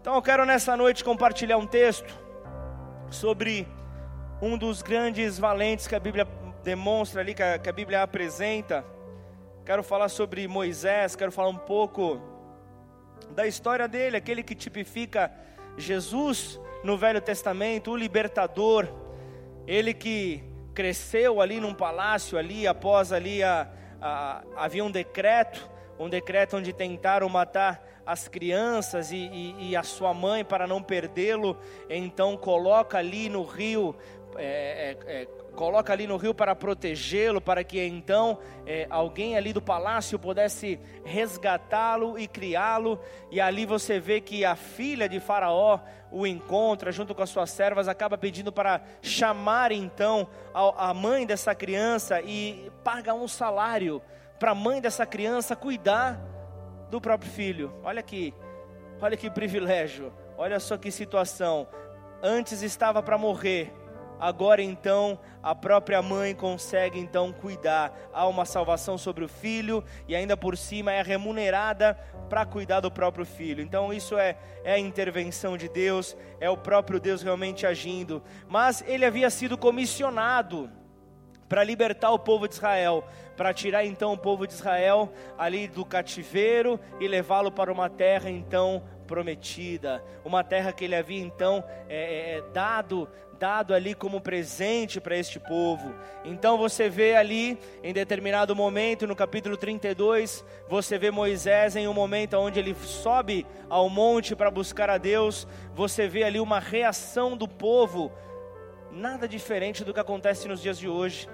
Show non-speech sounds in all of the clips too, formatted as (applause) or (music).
Então eu quero nessa noite compartilhar um texto sobre um dos grandes valentes que a Bíblia demonstra ali, que a, que a Bíblia apresenta. Quero falar sobre Moisés, quero falar um pouco da história dele, aquele que tipifica Jesus no Velho Testamento, o libertador, ele que cresceu ali num palácio ali, após ali a, a, havia um decreto, um decreto onde tentaram matar as crianças e, e, e a sua mãe para não perdê-lo, então coloca ali no rio, é, é, é, coloca ali no rio para protegê-lo, para que então é, alguém ali do palácio pudesse resgatá-lo e criá-lo. E ali você vê que a filha de Faraó o encontra junto com as suas servas, acaba pedindo para chamar então a, a mãe dessa criança e paga um salário para a mãe dessa criança cuidar do próprio filho. Olha aqui, olha que privilégio, olha só que situação. Antes estava para morrer, agora então a própria mãe consegue então cuidar. Há uma salvação sobre o filho e ainda por cima é remunerada para cuidar do próprio filho. Então isso é, é a intervenção de Deus, é o próprio Deus realmente agindo. Mas ele havia sido comissionado para libertar o povo de Israel, para tirar então o povo de Israel ali do cativeiro e levá-lo para uma terra então prometida, uma terra que ele havia então é, é, é dado dado ali como presente para este povo. Então você vê ali, em determinado momento, no capítulo 32, você vê Moisés em um momento onde ele sobe ao monte para buscar a Deus, você vê ali uma reação do povo, nada diferente do que acontece nos dias de hoje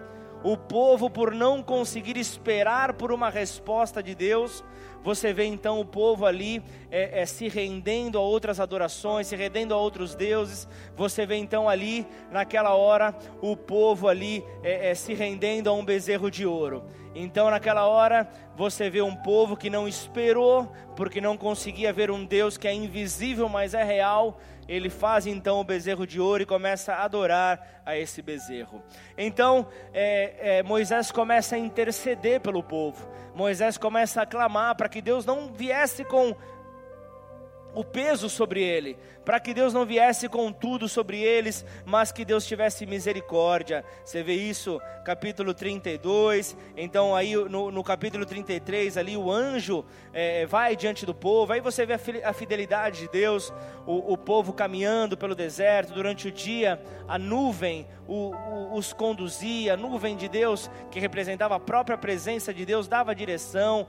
o povo, por não conseguir esperar por uma resposta de Deus, você vê então o povo ali é, é, se rendendo a outras adorações, se rendendo a outros deuses. Você vê então ali, naquela hora, o povo ali é, é se rendendo a um bezerro de ouro. Então, naquela hora, você vê um povo que não esperou, porque não conseguia ver um Deus que é invisível, mas é real ele faz então o bezerro de ouro e começa a adorar a esse bezerro. Então é, é, Moisés começa a interceder pelo povo. Moisés começa a clamar para que Deus não viesse com o peso sobre ele, para que Deus não viesse com tudo sobre eles, mas que Deus tivesse misericórdia. Você vê isso, capítulo 32. Então, aí no, no capítulo 33, ali o anjo é, vai diante do povo. Aí você vê a fidelidade de Deus, o, o povo caminhando pelo deserto durante o dia, a nuvem o, o, os conduzia, a nuvem de Deus, que representava a própria presença de Deus, dava direção,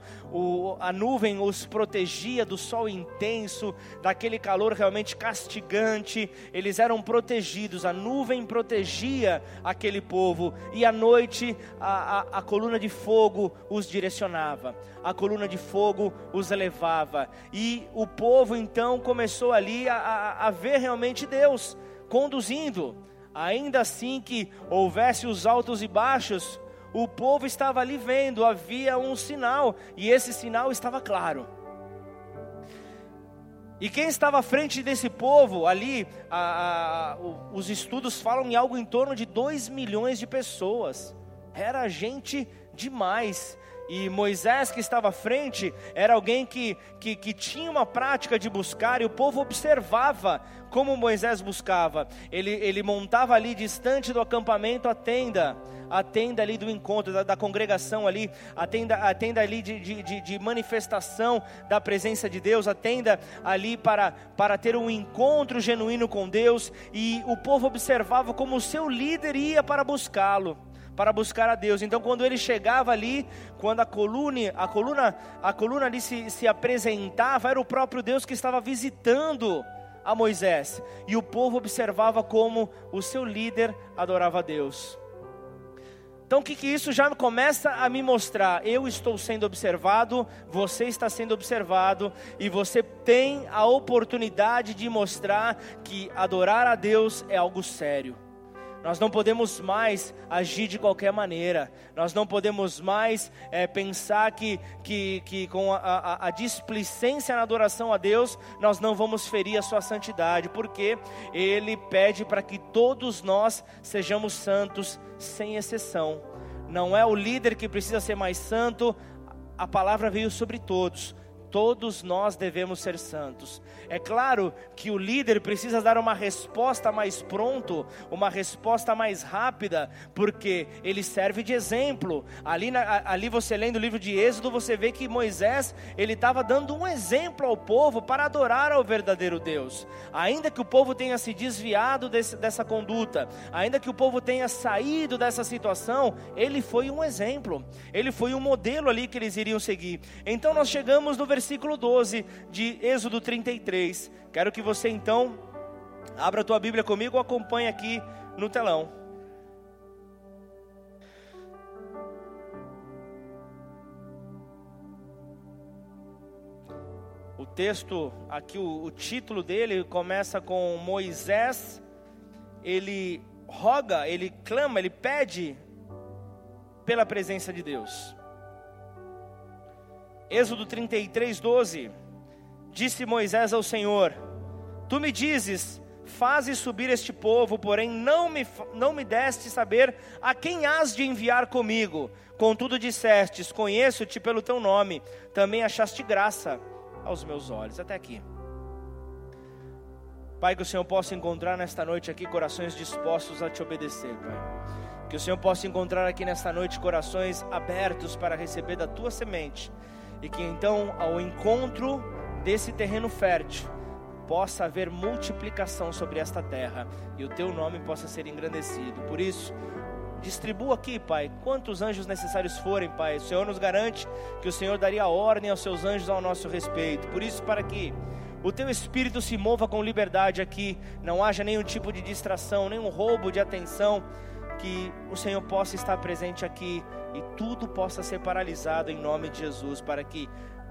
a nuvem os protegia do sol intenso, daquele calor realmente castigante, eles eram protegidos, a nuvem protegia aquele povo, e à noite a, a, a coluna de fogo os direcionava, a coluna de fogo os elevava, e o povo então começou ali a, a, a ver realmente Deus conduzindo, ainda assim que houvesse os altos e baixos, o povo estava ali vendo, havia um sinal, e esse sinal estava claro e quem estava à frente desse povo ali, a, a, os estudos falam em algo em torno de 2 milhões de pessoas. Era gente demais. E Moisés, que estava à frente, era alguém que, que, que, tinha uma prática de buscar, e o povo observava como Moisés buscava. Ele, ele montava ali, distante do acampamento, a tenda, a tenda ali do encontro, da, da congregação ali, a tenda, a tenda ali de, de, de, manifestação da presença de Deus, a tenda ali para, para ter um encontro genuíno com Deus, e o povo observava como o seu líder ia para buscá-lo para buscar a Deus. Então, quando ele chegava ali, quando a coluna, a coluna, a coluna ali se, se apresentava, era o próprio Deus que estava visitando a Moisés. E o povo observava como o seu líder adorava a Deus. Então, o que, que isso já começa a me mostrar? Eu estou sendo observado, você está sendo observado, e você tem a oportunidade de mostrar que adorar a Deus é algo sério. Nós não podemos mais agir de qualquer maneira. Nós não podemos mais é, pensar que, que, que com a, a, a, displicência na adoração a Deus, nós não vamos ferir a sua santidade, porque Ele pede para que todos nós sejamos santos, sem exceção. Não é o líder que precisa ser mais santo, a palavra veio sobre todos Todos nós devemos ser santos. É claro que o líder precisa dar uma resposta mais pronto, uma resposta mais rápida, porque ele serve de exemplo. Ali, na, ali você lendo o livro de Êxodo, você vê que Moisés ele estava dando um exemplo ao povo para adorar ao verdadeiro Deus. Ainda que o povo tenha se desviado desse, dessa conduta, ainda que o povo tenha saído dessa situação, ele foi um exemplo. Ele foi um modelo ali que eles iriam seguir. Então nós chegamos no versículo versículo 12 de Êxodo 33. Quero que você então abra a tua Bíblia comigo ou acompanhe aqui no telão. O texto, aqui o, o título dele começa com Moisés, ele roga, ele clama, ele pede pela presença de Deus. Êxodo 33, 12. Disse Moisés ao Senhor: Tu me dizes, faze subir este povo, porém não me, não me deste saber a quem has de enviar comigo. Contudo dissestes: Conheço-te pelo teu nome, também achaste graça aos meus olhos. Até aqui. Pai, que o Senhor possa encontrar nesta noite aqui corações dispostos a te obedecer, Pai. Que o Senhor possa encontrar aqui nesta noite corações abertos para receber da tua semente e que então, ao encontro desse terreno fértil, possa haver multiplicação sobre esta terra e o teu nome possa ser engrandecido. Por isso, distribua aqui, Pai, quantos anjos necessários forem, Pai. O Senhor nos garante que o Senhor daria ordem aos seus anjos ao nosso respeito. Por isso, para que o teu espírito se mova com liberdade aqui, não haja nenhum tipo de distração, nenhum roubo de atenção, que o Senhor possa estar presente aqui e tudo possa ser paralisado em nome de Jesus, para que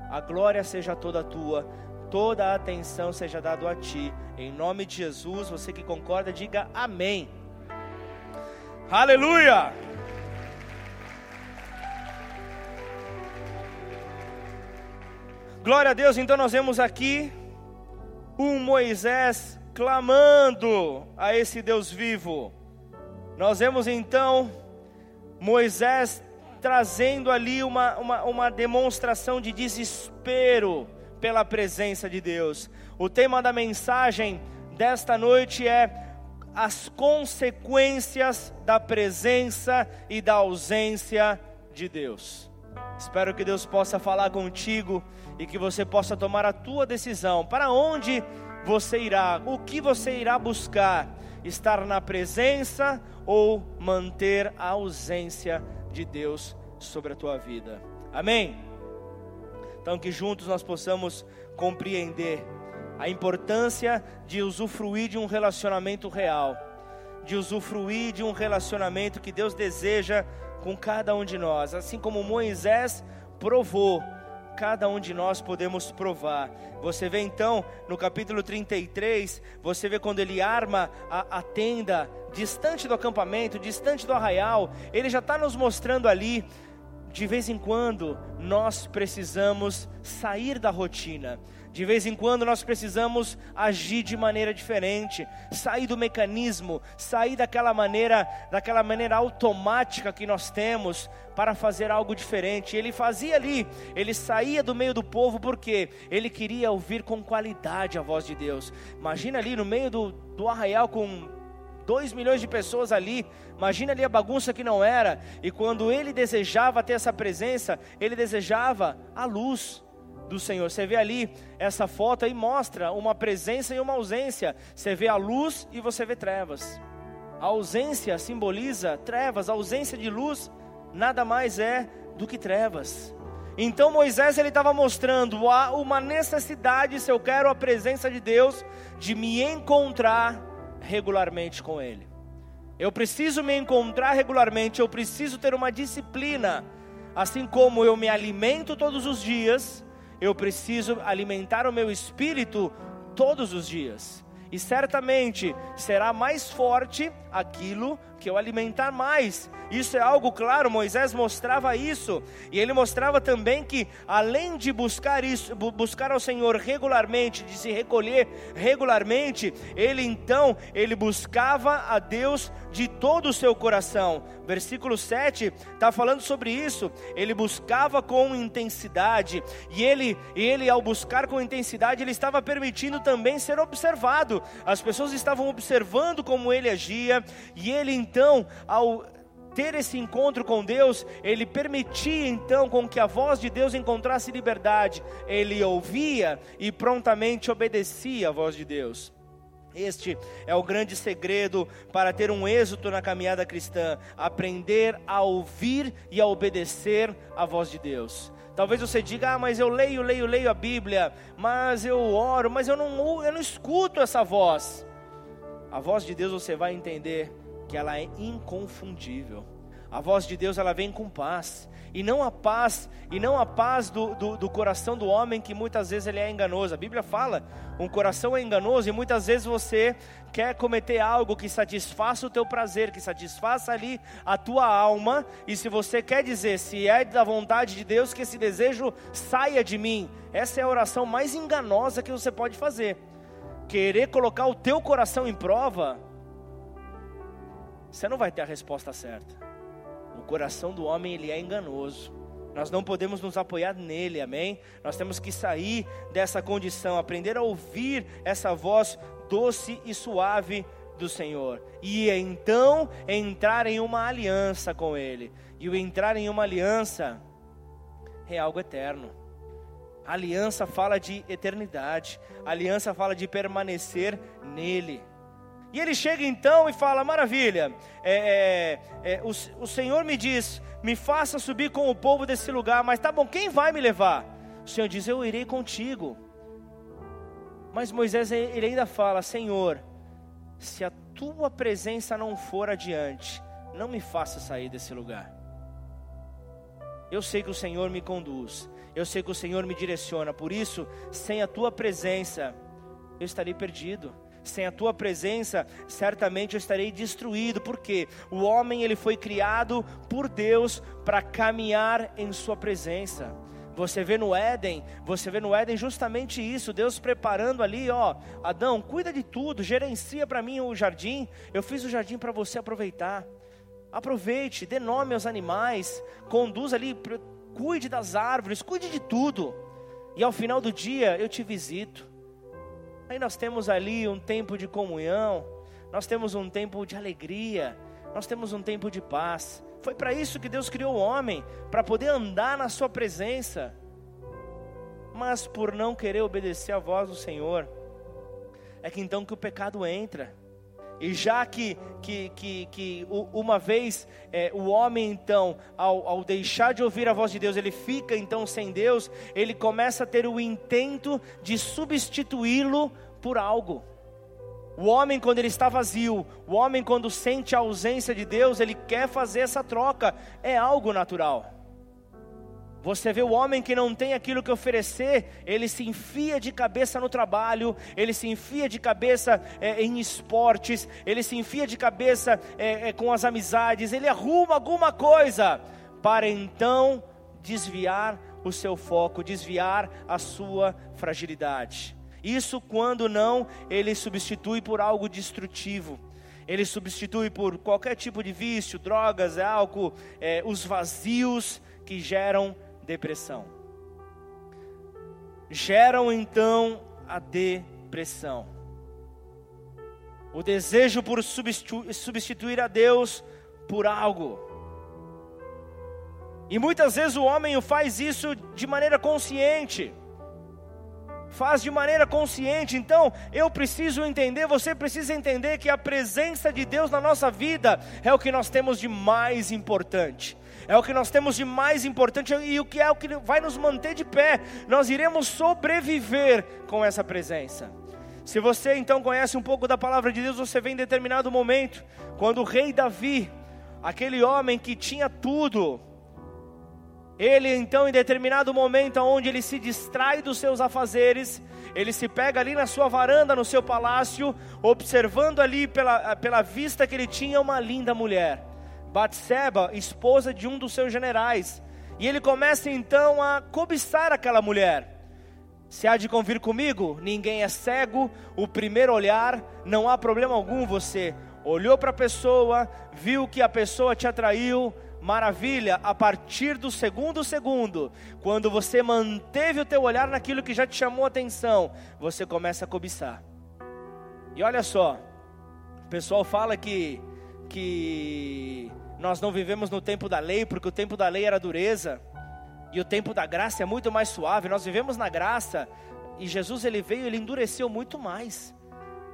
a glória seja toda tua, toda a atenção seja dada a ti. Em nome de Jesus, você que concorda, diga amém. Aleluia! Glória a Deus, então nós vemos aqui um Moisés clamando a esse Deus vivo. Nós vemos então Moisés trazendo ali uma, uma, uma demonstração de desespero pela presença de Deus. O tema da mensagem desta noite é as consequências da presença e da ausência de Deus. Espero que Deus possa falar contigo e que você possa tomar a tua decisão. Para onde você irá? O que você irá buscar? Estar na presença ou manter a ausência de Deus sobre a tua vida. Amém? Então, que juntos nós possamos compreender a importância de usufruir de um relacionamento real, de usufruir de um relacionamento que Deus deseja com cada um de nós, assim como Moisés provou cada um de nós podemos provar. Você vê então no capítulo 33, você vê quando ele arma a, a tenda distante do acampamento, distante do arraial, ele já está nos mostrando ali de vez em quando nós precisamos sair da rotina. De vez em quando nós precisamos agir de maneira diferente, sair do mecanismo, sair daquela maneira, daquela maneira automática que nós temos para fazer algo diferente. Ele fazia ali, ele saía do meio do povo porque ele queria ouvir com qualidade a voz de Deus. Imagina ali no meio do, do arraial com 2 milhões de pessoas ali, imagina ali a bagunça que não era, e quando ele desejava ter essa presença, ele desejava a luz do Senhor. Você vê ali essa foto e mostra uma presença e uma ausência. Você vê a luz e você vê trevas. A ausência simboliza trevas, a ausência de luz nada mais é do que trevas. Então Moisés ele estava mostrando há uma necessidade, se eu quero a presença de Deus, de me encontrar regularmente com Ele. Eu preciso me encontrar regularmente, eu preciso ter uma disciplina. Assim como eu me alimento todos os dias, eu preciso alimentar o meu espírito todos os dias. E certamente será mais forte aquilo que eu alimentar mais. Isso é algo claro, Moisés mostrava isso, e ele mostrava também que além de buscar isso, buscar ao Senhor regularmente, de se recolher regularmente, ele então, ele buscava a Deus de todo o seu coração. Versículo 7 está falando sobre isso. Ele buscava com intensidade, e ele, ele ao buscar com intensidade, ele estava permitindo também ser observado. As pessoas estavam observando como ele agia, e ele então, ao ter esse encontro com Deus, ele permitia então com que a voz de Deus encontrasse liberdade. Ele ouvia e prontamente obedecia a voz de Deus. Este é o grande segredo para ter um êxito na caminhada cristã: aprender a ouvir e a obedecer a voz de Deus. Talvez você diga, ah, mas eu leio, leio, leio a Bíblia, mas eu oro, mas eu não, eu não escuto essa voz. A voz de Deus você vai entender que ela é inconfundível. A voz de Deus ela vem com paz e não a paz e não a paz do, do, do, coração do homem que muitas vezes ele é enganoso. A Bíblia fala, um coração é enganoso e muitas vezes você quer cometer algo que satisfaça o teu prazer, que satisfaça ali a tua alma. E se você quer dizer se é da vontade de Deus que esse desejo saia de mim, essa é a oração mais enganosa que você pode fazer. Querer colocar o teu coração em prova, você não vai ter a resposta certa. O coração do homem ele é enganoso. Nós não podemos nos apoiar nele, amém? Nós temos que sair dessa condição, aprender a ouvir essa voz doce e suave do Senhor. E então entrar em uma aliança com Ele. E o entrar em uma aliança é algo eterno. A aliança fala de eternidade. A aliança fala de permanecer nele. E ele chega então e fala: Maravilha, é, é, é, o, o Senhor me diz: Me faça subir com o povo desse lugar, mas tá bom, quem vai me levar? O Senhor diz: Eu irei contigo. Mas Moisés ele ainda fala: Senhor, se a tua presença não for adiante, não me faça sair desse lugar. Eu sei que o Senhor me conduz, eu sei que o Senhor me direciona, por isso, sem a tua presença, eu estarei perdido sem a tua presença, certamente eu estarei destruído, porque o homem ele foi criado por Deus para caminhar em sua presença. Você vê no Éden, você vê no Éden justamente isso, Deus preparando ali, ó, Adão, cuida de tudo, gerencia para mim o jardim. Eu fiz o jardim para você aproveitar. Aproveite, dê nome aos animais, conduza ali, cuide das árvores, cuide de tudo. E ao final do dia eu te visito. Aí nós temos ali um tempo de comunhão, nós temos um tempo de alegria, nós temos um tempo de paz. Foi para isso que Deus criou o homem, para poder andar na Sua presença. Mas por não querer obedecer à voz do Senhor, é que então que o pecado entra. E já que, que, que, que uma vez é, o homem, então, ao, ao deixar de ouvir a voz de Deus, ele fica então sem Deus, ele começa a ter o intento de substituí-lo por algo. O homem, quando ele está vazio, o homem, quando sente a ausência de Deus, ele quer fazer essa troca, é algo natural. Você vê o homem que não tem aquilo que oferecer, ele se enfia de cabeça no trabalho, ele se enfia de cabeça é, em esportes, ele se enfia de cabeça é, é, com as amizades, ele arruma alguma coisa para então desviar o seu foco, desviar a sua fragilidade. Isso quando não ele substitui por algo destrutivo. Ele substitui por qualquer tipo de vício, drogas, álcool, os vazios que geram depressão. Geram então a depressão. O desejo por substituir a Deus por algo. E muitas vezes o homem faz isso de maneira consciente. Faz de maneira consciente. Então, eu preciso entender, você precisa entender que a presença de Deus na nossa vida é o que nós temos de mais importante é o que nós temos de mais importante e o que é o que vai nos manter de pé. Nós iremos sobreviver com essa presença. Se você então conhece um pouco da palavra de Deus, você vê em determinado momento, quando o rei Davi, aquele homem que tinha tudo, Ele então, em determinado momento, onde ele se distrai dos seus afazeres, ele se pega ali na sua varanda, no seu palácio, observando ali pela, pela vista que ele tinha uma linda mulher, Batseba, esposa de um dos seus generais. E ele começa então a cobiçar aquela mulher. Se há de convir comigo, ninguém é cego, o primeiro olhar, não há problema algum. Você olhou para a pessoa, viu que a pessoa te atraiu, maravilha, a partir do segundo segundo, quando você manteve o teu olhar naquilo que já te chamou a atenção, você começa a cobiçar. E olha só, o pessoal fala que que nós não vivemos no tempo da lei, porque o tempo da lei era dureza. E o tempo da graça é muito mais suave. Nós vivemos na graça e Jesus ele veio, ele endureceu muito mais.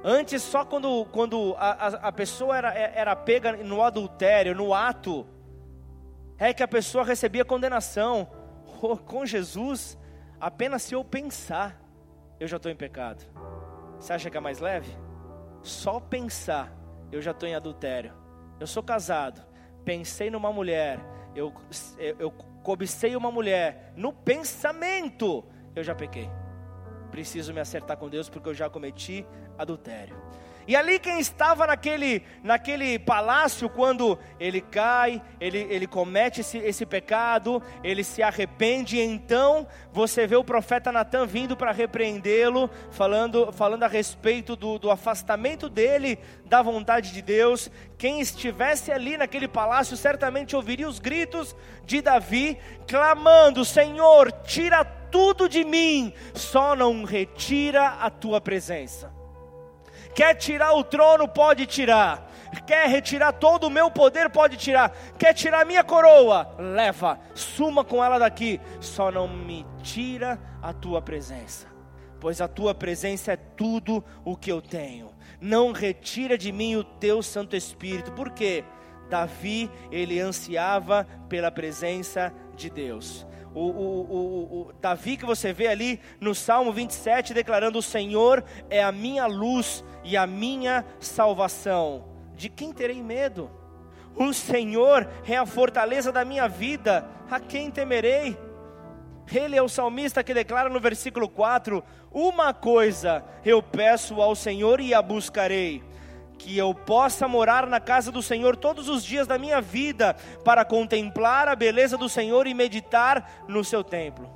Antes, só quando, quando a, a, pessoa era, era pega no adultério, no ato, é que a pessoa recebia condenação. Oh, com Jesus, apenas se eu pensar, eu já estou em pecado. Você acha que é mais leve? Só pensar, eu já estou em adultério. Eu sou casado, pensei numa mulher, eu, eu, cobicei uma mulher, no pensamento eu já pequei. Preciso me acertar com Deus porque eu já cometi adultério. E ali quem estava naquele, naquele palácio, quando ele cai, ele, ele comete esse, esse pecado, ele se arrepende, então você vê o profeta Natan vindo para repreendê-lo, falando, falando a respeito do, do afastamento dele da vontade de Deus. Quem estivesse ali naquele palácio certamente ouviria os gritos de Davi, clamando: Senhor, tira tudo de mim, só não retira a tua presença. Quer tirar o trono, pode tirar. Quer retirar todo o meu poder, pode tirar. Quer tirar a minha coroa, leva, suma com ela daqui. Só não me tira a tua presença, pois a tua presença é tudo o que eu tenho. Não retira de mim o teu Santo Espírito, Por quê? Davi, ele ansiava pela presença de Deus o, o, o, Davi que você vê ali no Salmo 27, declarando: O Senhor é a minha luz e a minha salvação. De quem terei medo? O Senhor é a fortaleza da minha vida, a quem temerei? Ele é o salmista que declara no versículo 4: Uma coisa eu peço ao Senhor e a buscarei que eu possa morar na casa do Senhor todos os dias da minha vida, para contemplar a beleza do Senhor e meditar no seu templo.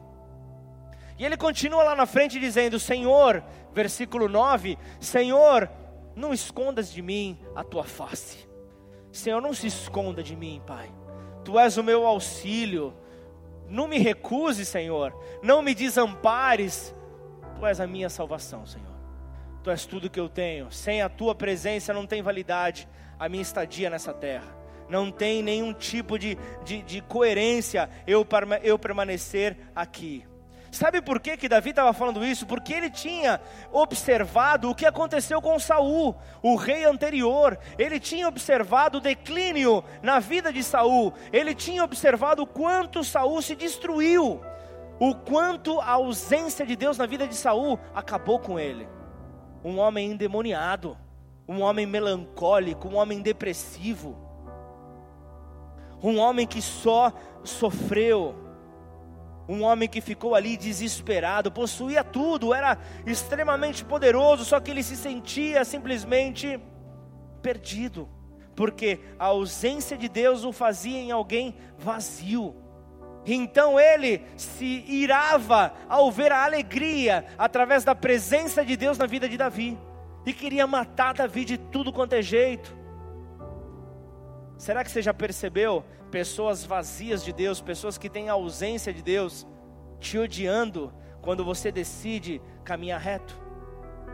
E ele continua lá na frente dizendo: Senhor, versículo 9: Senhor, não escondas de mim a tua face. Senhor, não se esconda de mim, Pai. Tu és o meu auxílio. Não me recuse, Senhor. Não me desampares. Tu és a minha salvação, Senhor. Tu és tudo que eu tenho. Sem a tua presença não tem validade a minha estadia nessa terra. Não tem nenhum tipo de, de, de coerência eu, eu permanecer aqui. Sabe por que, que Davi estava falando isso? Porque ele tinha observado o que aconteceu com Saul, o rei anterior. Ele tinha observado o declínio na vida de Saul. Ele tinha observado o quanto Saul se destruiu, o quanto a ausência de Deus na vida de Saul acabou com ele um homem endemoniado, um homem melancólico, um homem depressivo, um homem que só sofreu, um homem que ficou ali desesperado, possuía tudo, era extremamente poderoso, só que ele se sentia simplesmente perdido, porque a ausência de Deus o fazia em alguém vazio. Então ele se irava ao ver a alegria através da presença de Deus na vida de Davi e queria matar Davi de tudo quanto é jeito. Será que você já percebeu pessoas vazias de Deus, pessoas que têm a ausência de Deus, te odiando quando você decide caminhar reto?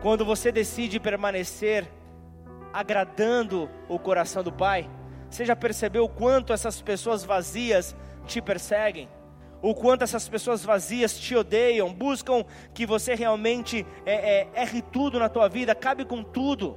Quando você decide permanecer agradando o coração do Pai? Você já percebeu o quanto essas pessoas vazias te perseguem, o quanto essas pessoas vazias te odeiam, buscam que você realmente é, é, erre tudo na tua vida, cabe com tudo.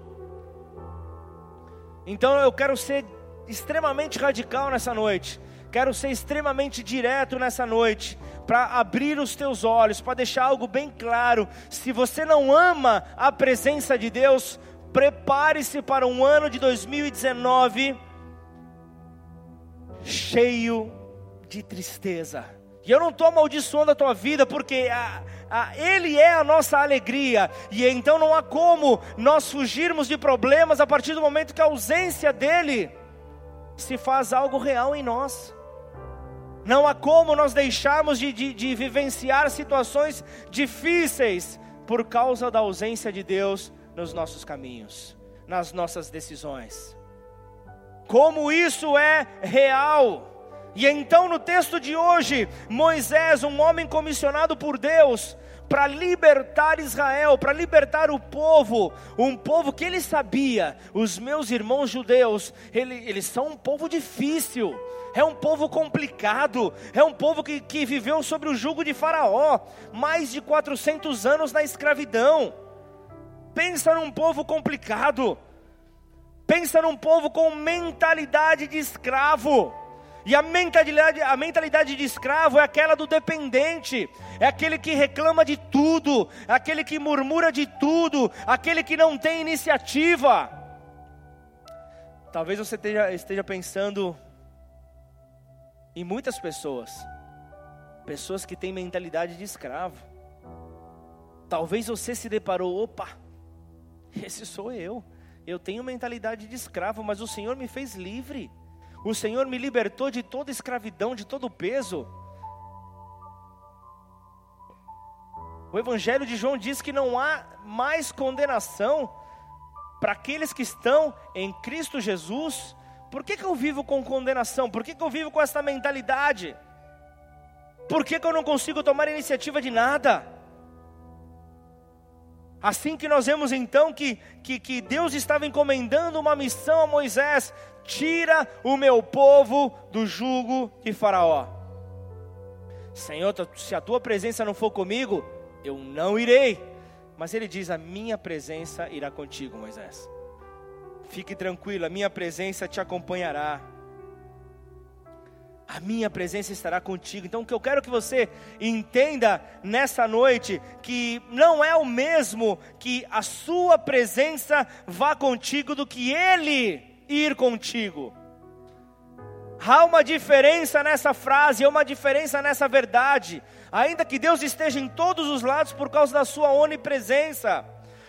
Então eu quero ser extremamente radical nessa noite, quero ser extremamente direto nessa noite, para abrir os teus olhos, para deixar algo bem claro. Se você não ama a presença de Deus, prepare-se para um ano de 2019 cheio de tristeza, E eu não estou amaldiçoando a tua vida, porque a, a, Ele é a nossa alegria, e então não há como nós fugirmos de problemas a partir do momento que a ausência dEle se faz algo real em nós. Não há como nós deixarmos de, de, de vivenciar situações difíceis por causa da ausência de Deus nos nossos caminhos, nas nossas decisões. Como isso é real. E então, no texto de hoje, Moisés, um homem comissionado por Deus, para libertar Israel, para libertar o povo, um povo que ele sabia, os meus irmãos judeus, ele, eles são um povo difícil, é um povo complicado, é um povo que, que viveu sobre o jugo de Faraó, mais de 400 anos na escravidão. Pensa num povo complicado, pensa num povo com mentalidade de escravo. E a mentalidade, a mentalidade de escravo é aquela do dependente, é aquele que reclama de tudo, é aquele que murmura de tudo, aquele que não tem iniciativa. Talvez você esteja, esteja pensando em muitas pessoas, pessoas que têm mentalidade de escravo. Talvez você se deparou, opa, esse sou eu. Eu tenho mentalidade de escravo, mas o Senhor me fez livre. O Senhor me libertou de toda escravidão, de todo peso. O Evangelho de João diz que não há mais condenação para aqueles que estão em Cristo Jesus. Por que, que eu vivo com condenação? Por que, que eu vivo com essa mentalidade? Por que, que eu não consigo tomar iniciativa de nada? Assim que nós vemos então que, que, que Deus estava encomendando uma missão a Moisés: tira o meu povo do jugo de Faraó. Senhor, se a tua presença não for comigo, eu não irei. Mas ele diz: a minha presença irá contigo, Moisés. Fique tranquilo, a minha presença te acompanhará a minha presença estará contigo. Então, o que eu quero que você entenda nessa noite, que não é o mesmo que a sua presença vá contigo do que ele ir contigo. Há uma diferença nessa frase, há uma diferença nessa verdade. Ainda que Deus esteja em todos os lados por causa da sua onipresença,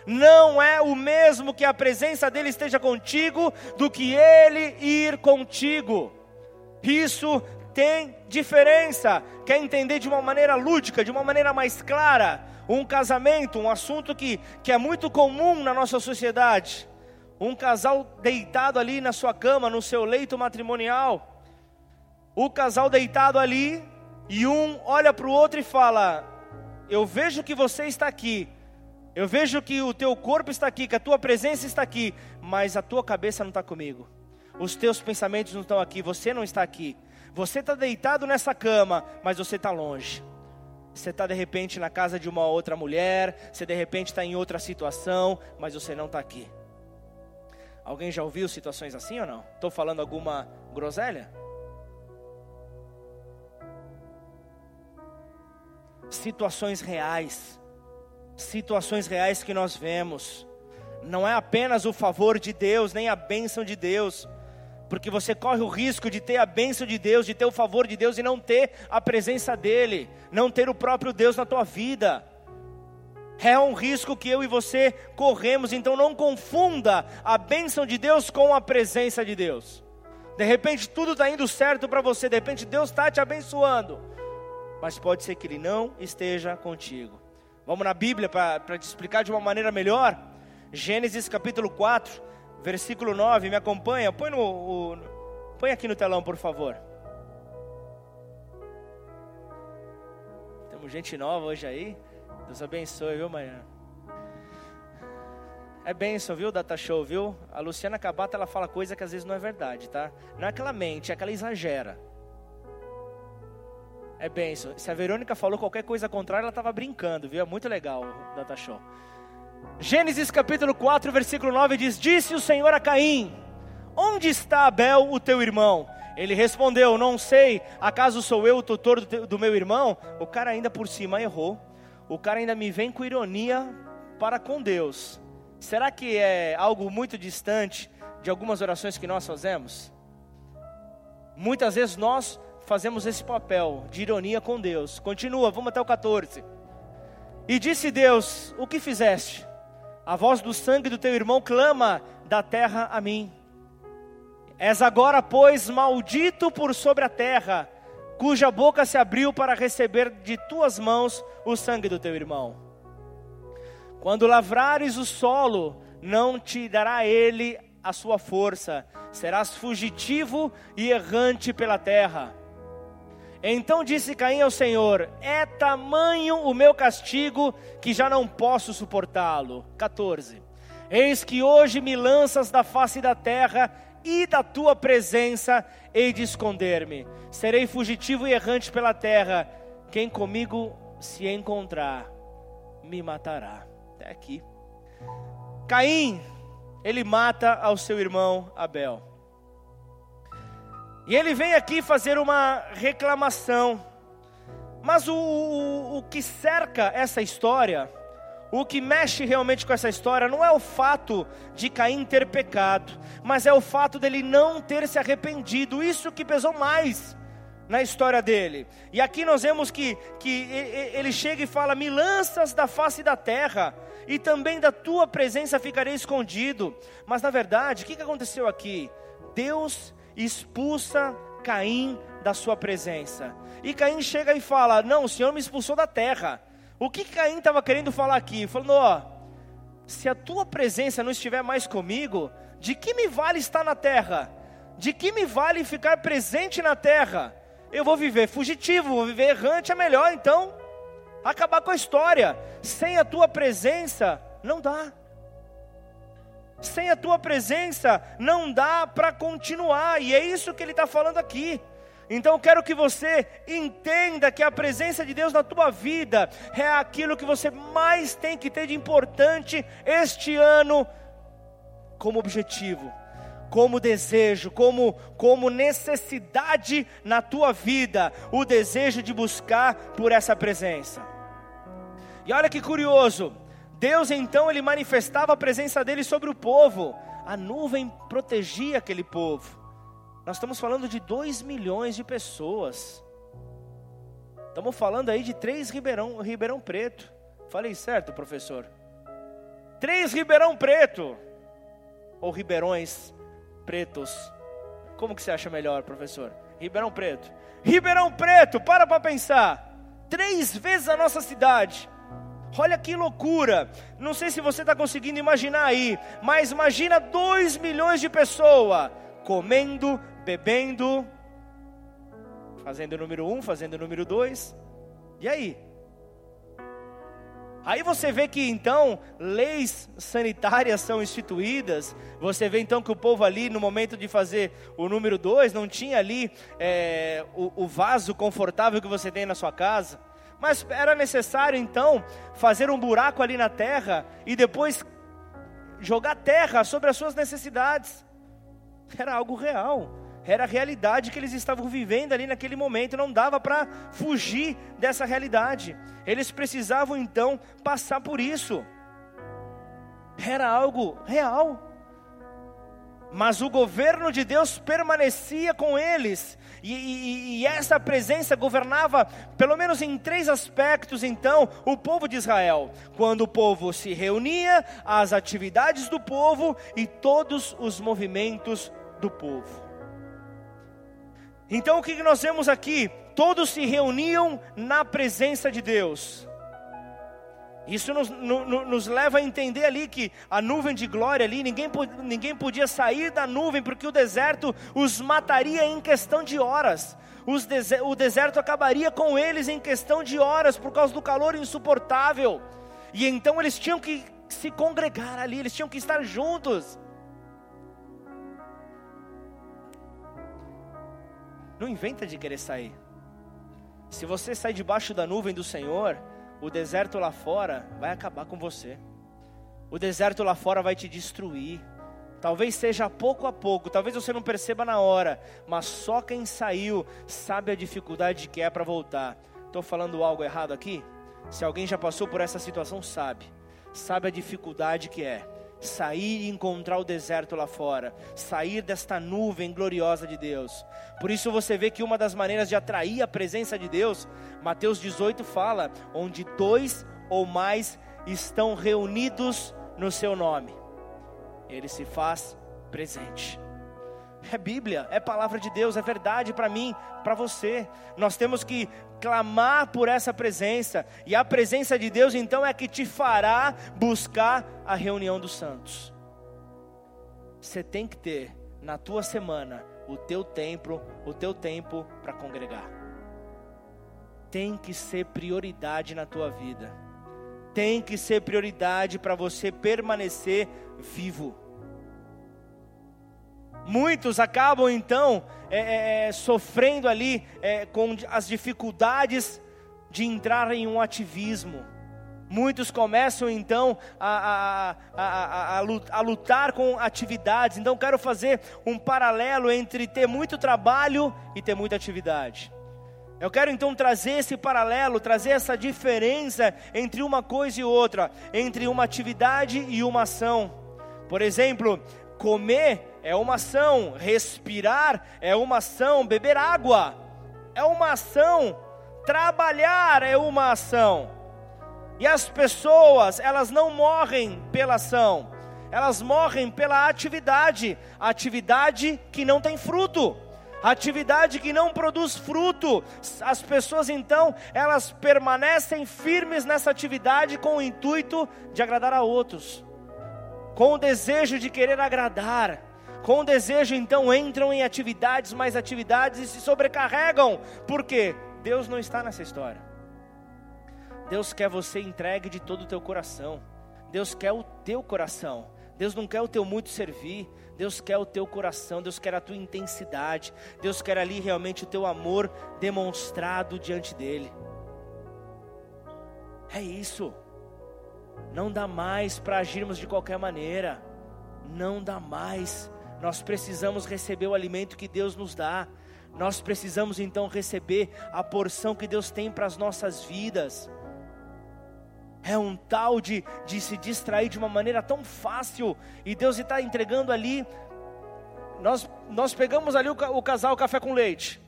não é o mesmo que a presença dele esteja contigo do que ele ir contigo. Isso tem diferença. Quer entender de uma maneira lúdica, de uma maneira mais clara? Um casamento, um assunto que, que é muito comum na nossa sociedade. Um casal deitado ali na sua cama, no seu leito matrimonial. O casal deitado ali e um olha para o outro e fala: Eu vejo que você está aqui. Eu vejo que o teu corpo está aqui, que a tua presença está aqui, mas a tua cabeça não está comigo os teus pensamentos não estão aqui, você não está aqui. Você está deitado nessa cama, mas você está longe. Você está de repente na casa de uma outra mulher, você de repente está em outra situação, mas você não está aqui. Alguém já ouviu situações assim ou não? Estou falando alguma groselha? Situações reais, situações reais que nós vemos, não é apenas o favor de Deus, nem a bênção de Deus, porque você corre o risco de ter a bênção de Deus, de ter o favor de Deus e não ter a presença dEle, não ter o próprio Deus na tua vida. É um risco que eu e você corremos, então não confunda a bênção de Deus com a presença de Deus. De repente tudo está indo certo para você, de repente Deus está te abençoando, mas pode ser que Ele não esteja contigo. Vamos na Bíblia para te explicar de uma maneira melhor? Gênesis capítulo 4, versículo 9, me acompanha, põe, no, o, põe aqui no telão, por favor. Temos gente nova hoje aí. Deus abençoe, viu, Mariana? É benção, viu, Data Show, viu? A Luciana Cabata, ela fala coisa que às vezes não é verdade, tá? Não é que ela mente, é que ela exagera. É benção. Se a Verônica falou qualquer coisa contrária, ela estava brincando, viu? É muito legal, Data Show. Gênesis capítulo 4, versículo 9 diz: Disse o Senhor a Caim: Onde está Abel, o teu irmão? Ele respondeu: Não sei, acaso sou eu o tutor do, do meu irmão? O cara ainda por cima errou. O cara ainda me vem com ironia para com Deus. Será que é algo muito distante de algumas orações que nós fazemos? Muitas vezes nós fazemos esse papel de ironia com Deus. Continua, vamos até o 14. E disse Deus: O que fizeste? A voz do sangue do teu irmão clama da terra a mim. És agora, pois, maldito por sobre a terra, cuja boca se abriu para receber de tuas mãos o sangue do teu irmão. Quando lavrares o solo, não te dará ele a sua força, serás fugitivo e errante pela terra. Então disse Caim ao Senhor: É tamanho o meu castigo que já não posso suportá-lo. 14. Eis que hoje me lanças da face da terra e da tua presença hei de esconder-me. Serei fugitivo e errante pela terra. Quem comigo se encontrar, me matará. Até aqui. Caim, ele mata ao seu irmão Abel. E ele vem aqui fazer uma reclamação. Mas o, o, o que cerca essa história, o que mexe realmente com essa história, não é o fato de Caim ter pecado, mas é o fato dele não ter se arrependido. Isso que pesou mais na história dele. E aqui nós vemos que, que ele chega e fala: Me lanças da face da terra, e também da tua presença ficarei escondido. Mas na verdade, o que aconteceu aqui? Deus expulsa Caim da sua presença. E Caim chega e fala: Não, o Senhor me expulsou da terra. O que Caim estava querendo falar aqui? Falando: Ó, se a tua presença não estiver mais comigo, de que me vale estar na terra? De que me vale ficar presente na terra? Eu vou viver fugitivo, vou viver errante, é melhor então acabar com a história. Sem a tua presença, não dá. Sem a tua presença não dá para continuar, e é isso que ele está falando aqui. Então eu quero que você entenda que a presença de Deus na tua vida é aquilo que você mais tem que ter de importante este ano como objetivo, como desejo, como, como necessidade na tua vida, o desejo de buscar por essa presença. E olha que curioso, Deus então ele manifestava a presença dele sobre o povo. A nuvem protegia aquele povo. Nós estamos falando de 2 milhões de pessoas. Estamos falando aí de três Ribeirão, Ribeirão Preto. Falei certo, professor? Três Ribeirão Preto. Ou Ribeirões Pretos. Como que você acha melhor, professor? Ribeirão Preto. Ribeirão Preto, para para pensar. Três vezes a nossa cidade. Olha que loucura! Não sei se você está conseguindo imaginar aí, mas imagina 2 milhões de pessoas comendo, bebendo, fazendo o número 1, um, fazendo o número 2. E aí? Aí você vê que então leis sanitárias são instituídas. Você vê então que o povo ali, no momento de fazer o número 2, não tinha ali é, o, o vaso confortável que você tem na sua casa. Mas era necessário então fazer um buraco ali na terra e depois jogar terra sobre as suas necessidades. Era algo real, era a realidade que eles estavam vivendo ali naquele momento, não dava para fugir dessa realidade. Eles precisavam então passar por isso. Era algo real. Mas o governo de Deus permanecia com eles, e, e, e, essa presença governava, pelo menos em três aspectos, então, o povo de Israel: quando o povo se reunia, as atividades do povo e todos os movimentos do povo. Então, o que nós vemos aqui? Todos se reuniam na presença de Deus. Isso nos, no, nos, leva a entender ali que a nuvem de glória ali, ninguém, ninguém podia sair da nuvem, porque o deserto os mataria em questão de horas. Deser, o deserto acabaria com eles em questão de horas, por causa do calor insuportável. E então eles tinham que se congregar ali, eles tinham que estar juntos. Não inventa de querer sair. Se você sai debaixo da nuvem do Senhor, o deserto lá fora vai acabar com você. O deserto lá fora vai te destruir. Talvez seja pouco a pouco, talvez você não perceba na hora, mas só quem saiu sabe a dificuldade que é para voltar. Estou falando algo errado aqui? Se alguém já passou por essa situação, sabe. Sabe a dificuldade que é. Sair e encontrar o deserto lá fora, sair desta nuvem gloriosa de Deus. Por isso você vê que uma das maneiras de atrair a presença de Deus, Mateus 18 fala, onde dois ou mais estão reunidos no seu nome, ele se faz presente. É Bíblia, é palavra de Deus, é verdade para mim, para você. Nós temos que clamar por essa presença, e a presença de Deus então é que te fará buscar a reunião dos santos. Você tem que ter na tua semana o teu tempo, o teu tempo para congregar. Tem que ser prioridade na tua vida. Tem que ser prioridade para você permanecer vivo. Muitos acabam então é, é, é, sofrendo ali é, com as dificuldades de entrar em um ativismo. Muitos começam então a, a, a, a, lutar com atividades. Então, quero fazer um paralelo entre ter muito trabalho e ter muita atividade. Eu quero então trazer esse paralelo, trazer essa diferença entre uma coisa e outra, entre uma atividade e uma ação. Por exemplo, comer é uma ação, respirar é uma ação, beber água é uma ação, trabalhar é uma ação. E as pessoas, elas não morrem pela ação, elas morrem pela atividade, atividade que não tem fruto. Atividade que não produz fruto, as pessoas então, elas permanecem firmes nessa atividade com o intuito de agradar a outros, com o desejo de querer agradar, com desejo, então entram em atividades, mais atividades e se sobrecarregam. Por quê? Deus não está nessa história. Deus quer você entregue de todo o teu coração. Deus quer o teu coração. Deus não quer o teu muito servir. Deus quer o teu coração. Deus quer a tua intensidade. Deus quer ali realmente o teu amor demonstrado diante dele. É isso. Não dá mais para agirmos de qualquer maneira. Não dá mais nós precisamos receber o alimento que Deus nos dá. Nós precisamos então receber a porção que Deus tem para as nossas vidas. É um tal de, de se distrair de uma maneira tão fácil, e Deus está entregando ali. Nós, nós pegamos ali o, o casal café com leite.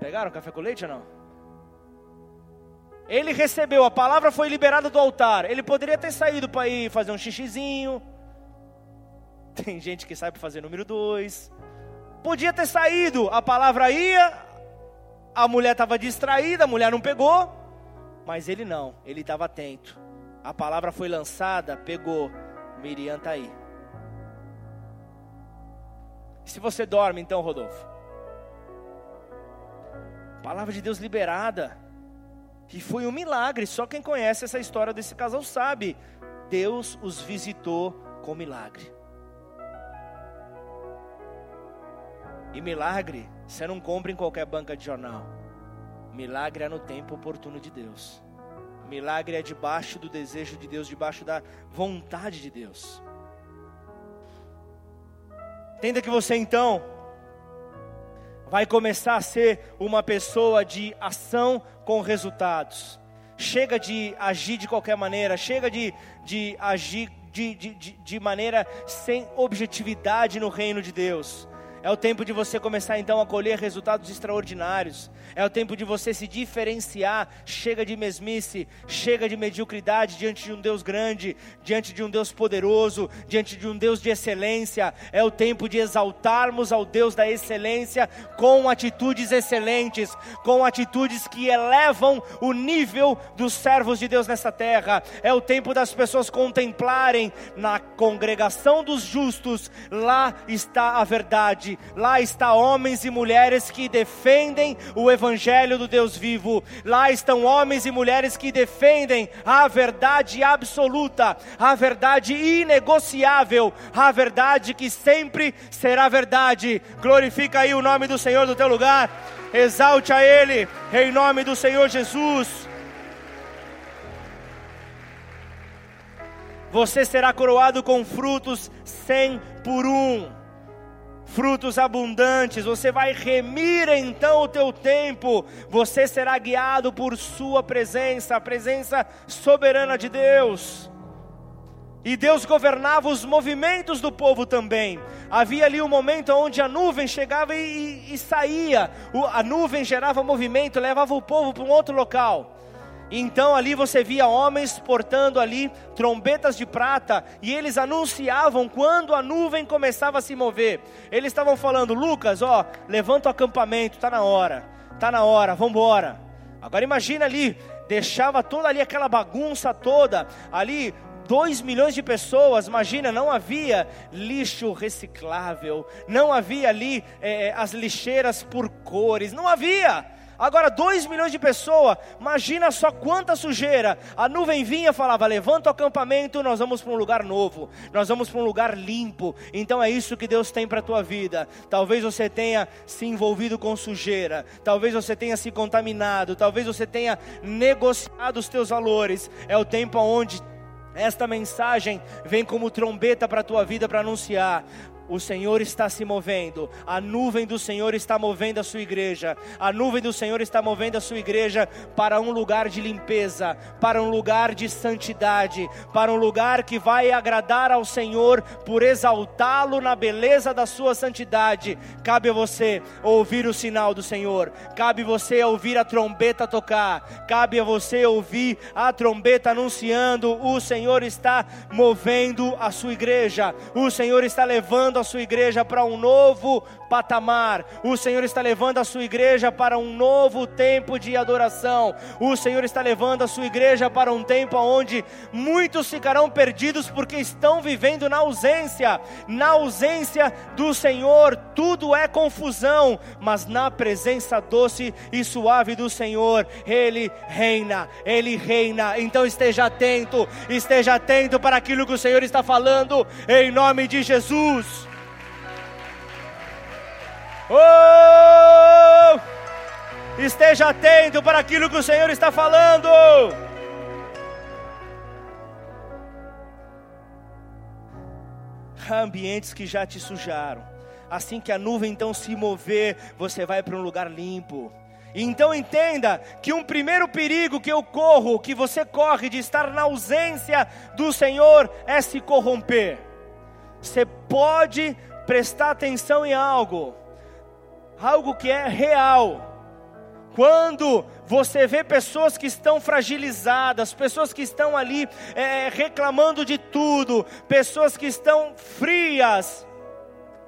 Pegaram café com leite ou não? Ele recebeu, a palavra foi liberada do altar. Ele poderia ter saído para ir fazer um xixizinho, (laughs) tem gente que sai para fazer número dois. Podia ter saído, a palavra ia, a mulher estava distraída, a mulher não pegou, mas ele não, ele estava atento. A palavra foi lançada, pegou. Miriam está aí. Se você dorme, então, Rodolfo. Palavra de Deus liberada. E foi um milagre. Só quem conhece essa história desse casal sabe. Deus os visitou com milagre. E milagre, você não compra em qualquer banca de jornal. Milagre é no tempo oportuno de Deus. Milagre é debaixo do desejo de Deus, debaixo da vontade de Deus. Entenda que você então vai começar a ser uma pessoa de ação com resultados. Chega de agir de qualquer maneira, chega de, de agir de, de, de, maneira sem objetividade no reino de Deus. É o tempo de você começar então a colher resultados extraordinários. É o tempo de você se diferenciar. Chega de mesmice, chega de mediocridade diante de um Deus grande, diante de um Deus poderoso, diante de um Deus de excelência. É o tempo de exaltarmos ao Deus da excelência com atitudes excelentes, com atitudes que elevam o nível dos servos de Deus nessa terra. É o tempo das pessoas contemplarem na congregação dos justos, lá está a verdade lá está homens e mulheres que defendem o Evangelho do Deus vivo, lá estão homens e mulheres que defendem a verdade absoluta, a verdade inegociável, a verdade que sempre será verdade. Glorifica aí o nome do Senhor do teu lugar, exalte a Ele, em nome do Senhor Jesus. Você será coroado com frutos cem por um frutos abundantes, você vai remir então o teu tempo, você será guiado por Sua presença, a presença soberana de Deus. E Deus governava os movimentos do povo também. Havia ali um momento onde a nuvem chegava e, e, e saía. O, a nuvem gerava movimento, levava o povo para um outro local. Então ali você via homens portando ali trombetas de prata e eles anunciavam quando a nuvem começava a se mover. Eles estavam falando: Lucas, ó, levanta o acampamento, tá na hora, tá na hora, vamos embora. Agora imagina ali, deixava toda ali aquela bagunça toda ali 2 milhões de pessoas, imagina, não havia lixo reciclável, não havia ali é, as lixeiras por cores, não havia. Agora, 2 milhões de pessoas, imagina só quanta sujeira. A nuvem vinha e falava: levanta o acampamento, nós vamos para um lugar novo, nós vamos para um lugar limpo. Então é isso que Deus tem para a tua vida. Talvez você tenha se envolvido com sujeira, talvez você tenha se contaminado, talvez você tenha negociado os teus valores. É o tempo onde esta mensagem vem como trombeta para a tua vida para anunciar: o Senhor está se movendo, a nuvem do Senhor está movendo a sua igreja, a nuvem do Senhor está movendo a sua igreja para um lugar de limpeza, para um lugar de santidade, para um lugar que vai agradar ao Senhor por exaltá-lo na beleza da sua santidade. Cabe a você ouvir o sinal do Senhor, cabe a você ouvir a trombeta tocar, cabe a você ouvir a trombeta anunciando: o Senhor está movendo a sua igreja, o Senhor está levando levando a sua igreja para um novo patamar. O Senhor está levando a sua igreja para um novo tempo de adoração. O Senhor está levando a sua igreja para um tempo onde muitos ficarão perdidos porque estão vivendo na ausência. Na ausência do Senhor, tudo é confusão, mas na presença doce e suave do Senhor, Ele reina, Ele reina. Então esteja atento, esteja atento para aquilo que o Senhor está falando, em nome de Jesus. Oh! Esteja atento para aquilo que o Senhor está falando. Há ambientes que já te sujaram. Assim que a nuvem então se mover, você vai para um lugar limpo. Então entenda que um primeiro perigo que eu corro, que você corre de estar na ausência do Senhor, é se corromper. Você pode prestar atenção em algo algo que é real. Quando você vê pessoas que estão fragilizadas, pessoas que estão ali é, reclamando de tudo, pessoas que estão frias,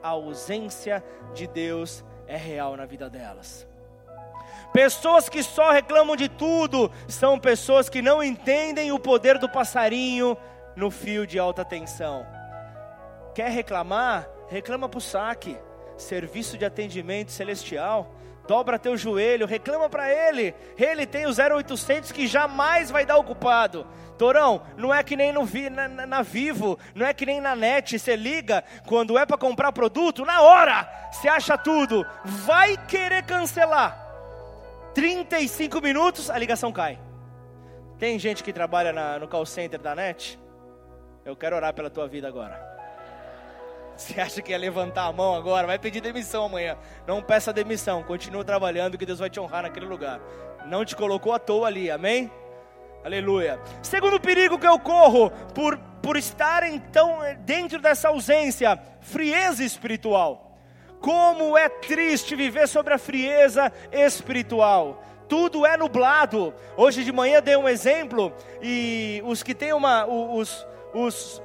a ausência de Deus é real na vida delas. Pessoas que só reclamam de tudo são pessoas que não entendem o poder do passarinho no fio de alta tensão. Quer reclamar? Reclama para o saque serviço de atendimento celestial, dobra teu joelho, reclama para ele. Ele tem o 0800 que jamais vai dar ocupado. Torão, não é que nem no vi, na, na, na, Vivo, não é que nem na net, você liga quando é para comprar produto, na hora você acha tudo, vai querer cancelar. 35 minutos, a ligação cai. Tem gente que trabalha na, no call center da net? Eu quero orar pela tua vida agora. Você acha que ia levantar a mão agora? Vai pedir demissão amanhã. Não peça demissão, continua trabalhando que Deus vai te honrar naquele lugar. Não te colocou à toa ali, amém? Aleluia. Segundo perigo que eu corro por, por estar então dentro dessa ausência, frieza espiritual. Como é triste viver sobre a frieza espiritual. Tudo é nublado. Hoje de manhã dei um exemplo e os que têm uma os, os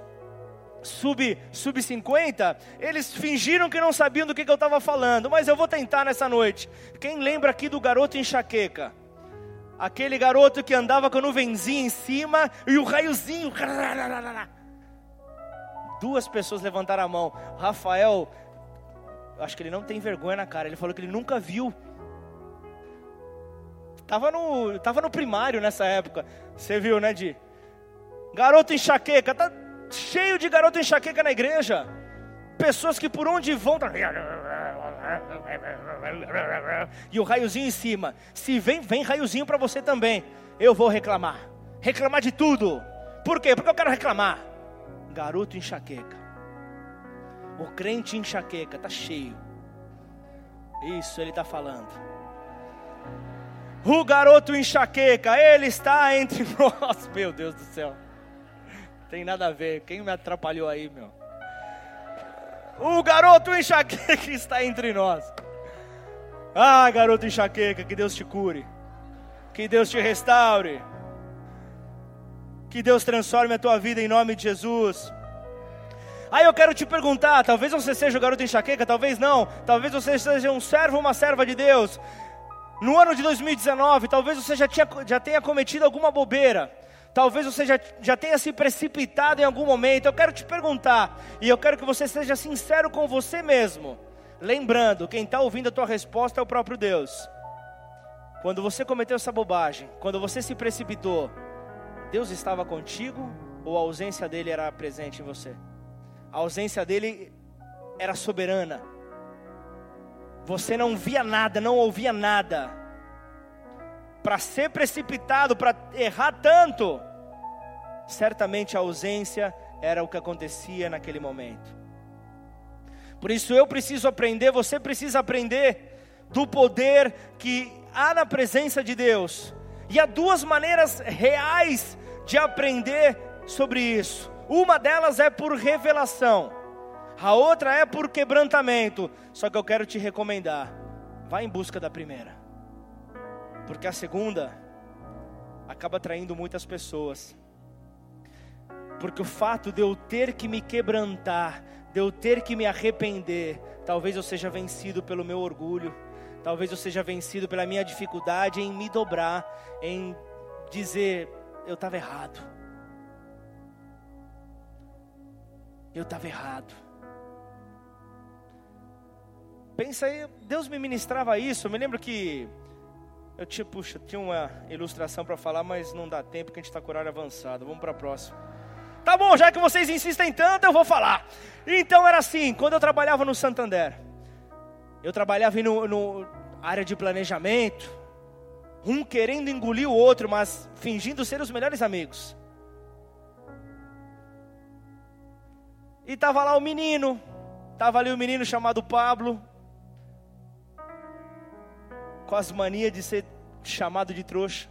sub, sub 50, eles fingiram que não sabiam do que, que eu estava falando, mas eu vou tentar nessa noite. Quem lembra aqui do garoto enxaqueca? Aquele garoto que andava com a nuvenzinha em cima e o raiozinho. Duas pessoas levantaram a mão. Rafael, acho que ele não tem vergonha na cara. Ele falou que ele nunca viu. Tava no, tava no primário nessa época. Você viu, né, Di? Garoto enxaqueca, tá cheio de garoto enxaqueca na igreja. Pessoas que por onde vão. Tá... E o raiozinho em cima. Se vem, vem raiozinho para você também. Eu vou reclamar. Reclamar de tudo. Por quê? Porque eu quero reclamar. Garoto enxaqueca. O crente enxaqueca, está cheio. Isso ele está falando. O garoto enxaqueca, ele está entre (laughs) nós. Meu Deus do céu. Tem nada a ver. Quem me atrapalhou aí, meu? O garoto enxaqueca (laughs) está entre nós. Ah, garoto enxaqueca, que Deus te cure. Que Deus te restaure. Que Deus transforme a tua vida em nome de Jesus. Aí eu quero te perguntar: talvez você seja o garoto enxaqueca, talvez não. Talvez você seja um servo ou uma serva de Deus. No ano de 2019, talvez você já, tinha, já tenha cometido alguma bobeira. Talvez você já, já tenha se precipitado em algum momento. Eu quero te perguntar, e eu quero que você seja sincero com você mesmo. Lembrando, quem está ouvindo a tua resposta é o próprio Deus. Quando você cometeu essa bobagem, quando você se precipitou, Deus estava contigo ou a ausência dele era presente em você? A ausência dele era soberana. Você não via nada, não ouvia nada para ser precipitado, para errar tanto, certamente a ausência era o que acontecia naquele momento. Por isso eu preciso aprender, você precisa aprender do poder que há na presença de Deus. E há duas maneiras reais de aprender sobre isso. Uma delas é por revelação, a outra é por quebrantamento. Só que eu quero te recomendar: vá em busca da primeira. Porque a segunda acaba atraindo muitas pessoas. Porque o fato de eu ter que me quebrantar, de eu ter que me arrepender, talvez eu seja vencido pelo meu orgulho, talvez eu seja vencido pela minha dificuldade em me dobrar, em dizer: eu estava errado. Eu estava errado. Pensa aí, Deus me ministrava isso. Eu me lembro que eu tinha, puxa, tinha uma ilustração para falar, mas não dá tempo que a gente está com horário avançado. Vamos para a próxima. Tá bom, já que vocês insistem tanto, eu vou falar. Então era assim, quando eu trabalhava no Santander, eu trabalhava no, no área de planejamento, um querendo engolir o outro, mas fingindo ser os melhores amigos. E tava lá o menino, tava ali o menino chamado Pablo, com as manias de ser chamado de trouxa.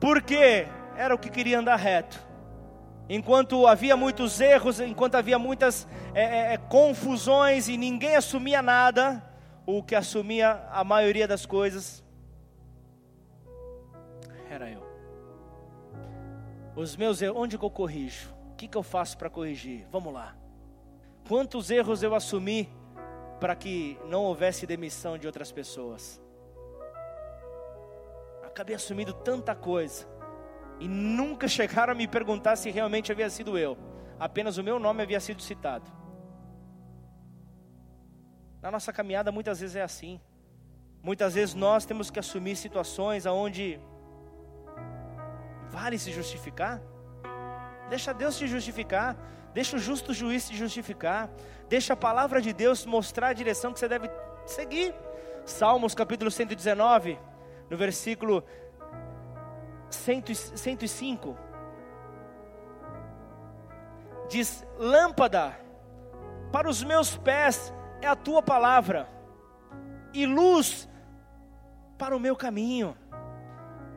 Porque era o que queria andar reto. Enquanto havia muitos erros, enquanto havia muitas é, é, é, confusões e ninguém assumia nada, o que assumia a maioria das coisas era eu. Os meus erros, onde que eu corrijo? O que, que eu faço para corrigir? Vamos lá. Quantos erros eu assumi para que não houvesse demissão de outras pessoas. Acabei assumindo tanta coisa e nunca (laughs) chegaram a me perguntar se realmente havia sido eu. Apenas o meu nome havia sido citado. Na nossa caminhada muitas vezes é assim. Muitas vezes nós temos que assumir situações aonde vale se justificar. Deixa Deus te justificar. Deixa o justo juiz te justificar. Deixa a palavra de Deus mostrar a direção que você deve seguir. Salmos capítulo 119, no versículo 105. Diz: Lâmpada para os meus pés é a tua palavra, e luz para o meu caminho,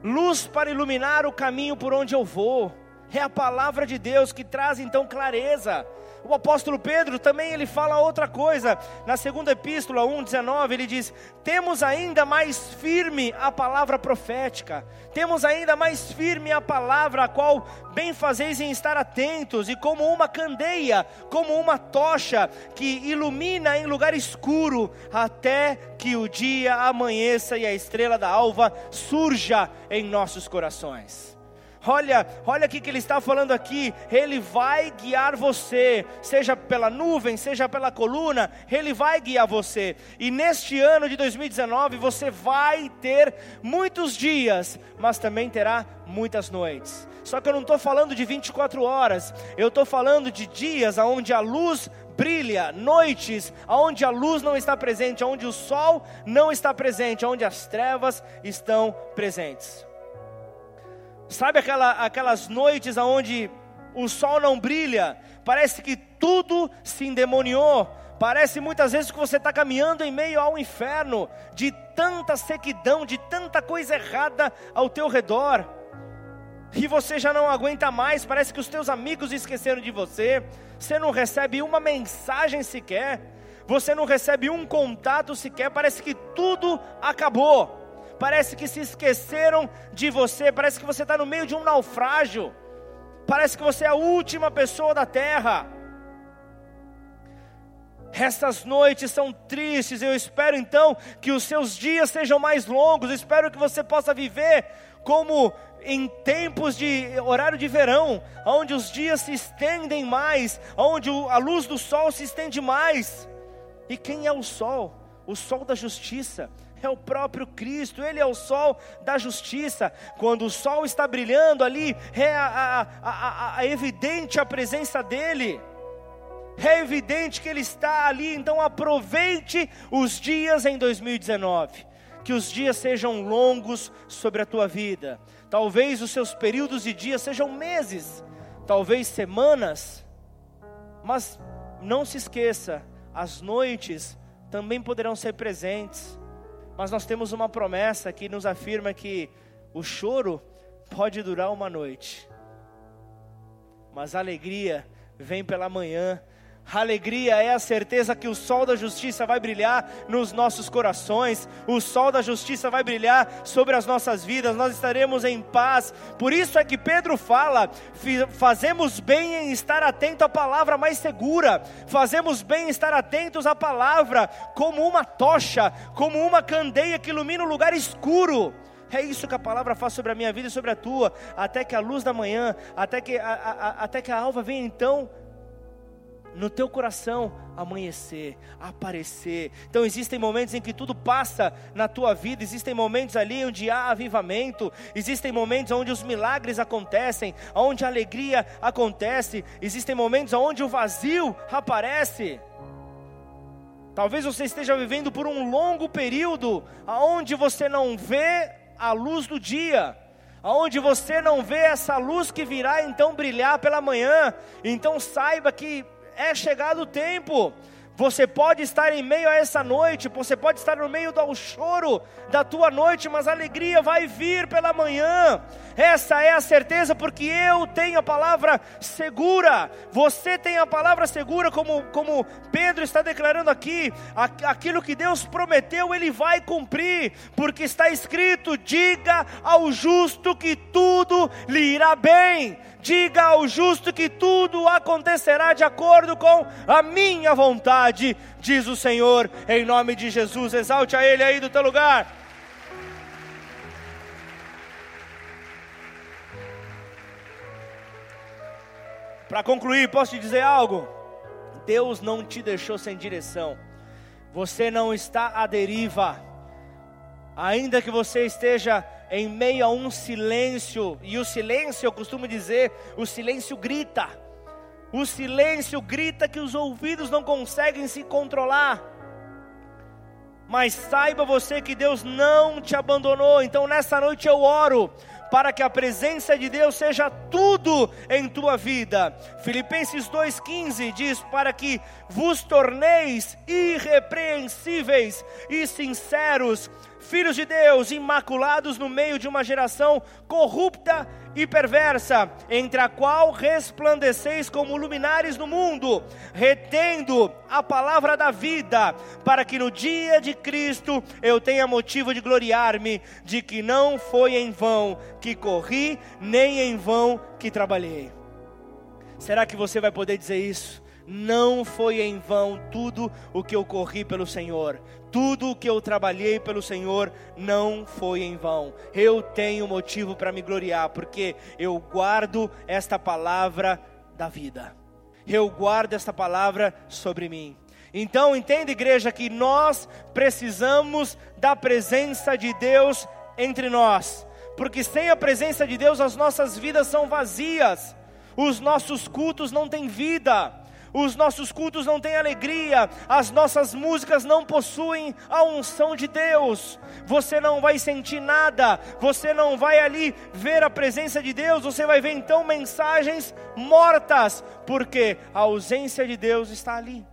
luz para iluminar o caminho por onde eu vou. É a palavra de Deus que traz então clareza. O apóstolo Pedro também ele fala outra coisa. Na segunda epístola 1:19, ele diz: "Temos ainda mais firme a palavra profética. Temos ainda mais firme a palavra a qual bem fazeis em estar atentos e como uma candeia, como uma tocha que ilumina em lugar escuro até que o dia amanheça e a estrela da alva surja em nossos corações." Olha, olha o que ele está falando aqui. Ele vai guiar você, seja pela nuvem, seja pela coluna, ele vai guiar você. E neste ano de 2019 você vai ter muitos dias, mas também terá muitas noites. Só que eu não estou falando de 24 horas, eu estou falando de dias onde a luz brilha, noites onde a luz não está presente, onde o sol não está presente, onde as trevas estão presentes. Sabe aquela, aquelas noites onde o sol não brilha, parece que tudo se endemoniou, parece muitas vezes que você está caminhando em meio ao inferno, de tanta sequidão, de tanta coisa errada ao teu redor. e você já não aguenta mais, parece que os teus amigos esqueceram de você, você não recebe uma mensagem sequer, você não recebe um contato sequer, parece que tudo acabou, parece que se esqueceram de você, parece que você está no meio de um naufrágio, parece que você é a última pessoa da terra. Essas noites são tristes, eu espero então que os seus dias sejam mais longos, espero que você possa viver como em tempos de horário de verão, onde os dias se estendem mais, onde a luz do sol se estende mais. E quem é o sol? O sol da justiça. É o próprio Cristo, Ele é o sol da justiça. Quando o sol está brilhando ali, é a, a, a, a evidente a presença dEle é evidente que Ele está ali, então aproveite os dias em 2019, que os dias sejam longos sobre a tua vida, Talvez os seus períodos de dia sejam meses, talvez semanas, mas não se esqueça, as noites também poderão ser presentes. Mas nós temos uma promessa que nos afirma que o choro pode durar uma noite, mas a alegria vem pela manhã Alegria é a certeza que o sol da justiça vai brilhar nos nossos corações, o sol da justiça vai brilhar sobre as nossas vidas, nós estaremos em paz. Por isso é que Pedro fala: fazemos bem em estar atento à palavra mais segura, fazemos bem em estar atentos à palavra como uma tocha, como uma candeia que ilumina o um lugar escuro. É isso que a palavra faz sobre a minha vida e sobre a tua, até que a luz da manhã, até que a, a, até que a alva venha então no teu coração amanhecer, aparecer. Então existem momentos em que tudo passa na tua vida, existem momentos ali onde há avivamento, existem momentos onde os milagres acontecem, onde a alegria acontece, existem momentos onde o vazio aparece. Talvez você esteja vivendo por um longo período aonde você não vê a luz do dia aonde você não vê essa luz que virá então brilhar pela manhã, então saiba que é chegado o tempo. Você pode estar em meio a essa noite, você pode estar no meio do choro da tua noite, mas a alegria vai vir pela manhã. Essa é a certeza, porque eu tenho a palavra segura, você tem a palavra segura, como, como Pedro está declarando aqui. Aquilo que Deus prometeu, Ele vai cumprir, porque está escrito: diga ao justo que tudo lhe irá bem diga ao justo que tudo acontecerá de acordo com a minha vontade, diz o Senhor, em nome de Jesus. Exalte a Ele aí do teu lugar. Para concluir, posso te dizer algo? Deus não te deixou sem direção, você não está à deriva, ainda que você esteja em meio a um silêncio, e o silêncio, eu costumo dizer, o silêncio grita. O silêncio grita que os ouvidos não conseguem se controlar. Mas saiba você que Deus não te abandonou. Então nessa noite eu oro para que a presença de Deus seja tudo em tua vida. Filipenses 2,15 diz: Para que vos torneis irrepreensíveis e sinceros, filhos de Deus, imaculados no meio de uma geração corrupta e perversa, entre a qual resplandeceis como luminares no mundo, retendo a palavra da vida, para que no dia de Cristo eu tenha motivo de gloriar-me, de que não foi em vão que corri, nem em vão que trabalhei. Será que você vai poder dizer isso? Não foi em vão tudo o que eu corri pelo Senhor, tudo o que eu trabalhei pelo Senhor não foi em vão. Eu tenho motivo para me gloriar, porque eu guardo esta palavra da vida. Eu guardo esta palavra sobre mim. Então, entenda, igreja, que nós precisamos da presença de Deus entre nós, porque sem a presença de Deus as nossas vidas são vazias, os nossos cultos não têm vida os nossos cultos não têm alegria, as nossas músicas não possuem a unção de Deus, você não vai sentir nada, você não vai ali ver a presença de Deus, você vai ver então mensagens mortas, porque a ausência de Deus está ali.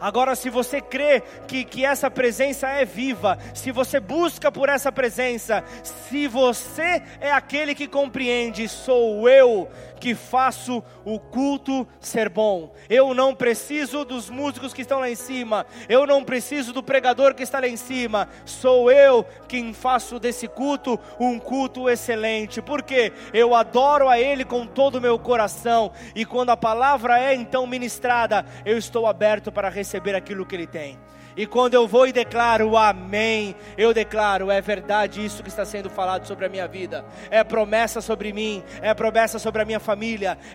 Agora, se você crê que, que essa presença é viva, se você busca por essa presença, se você é aquele que compreende, sou eu que faço o culto ser bom. Eu não preciso dos músicos que estão lá em cima, eu não preciso do pregador que está lá em cima, sou eu quem faço desse culto um culto excelente, porque eu adoro a Ele com todo o meu coração, e quando a palavra é então ministrada, eu estou aberto para receber aquilo que Ele tem. E quando eu vou e declaro amém, eu declaro, é verdade isso que está sendo falado sobre a minha vida. É promessa sobre mim, é promessa sobre a minha família,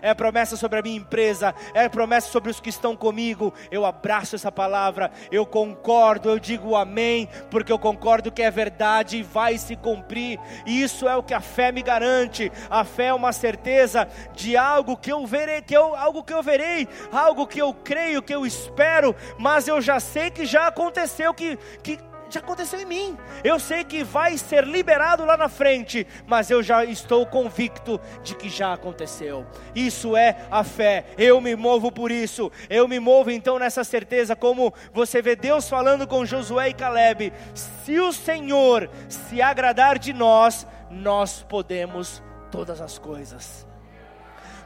é promessa sobre a minha empresa, é promessa sobre os que estão comigo. Eu abraço essa palavra, eu concordo, eu digo amém, porque eu concordo que é verdade e vai se cumprir. E isso é o que a fé me garante. A fé é uma certeza de algo que eu verei, que eu, algo que eu verei, algo que eu creio, que eu espero, mas eu já sei que já aconteceu, que, que já aconteceu em mim. Eu sei que vai ser liberado lá na frente, mas eu já estou convicto de que já aconteceu. Isso é a fé. Eu me movo por isso. Eu me movo então nessa certeza, como você vê Deus falando com Josué e Caleb: se o Senhor se agradar de nós, nós podemos todas as coisas.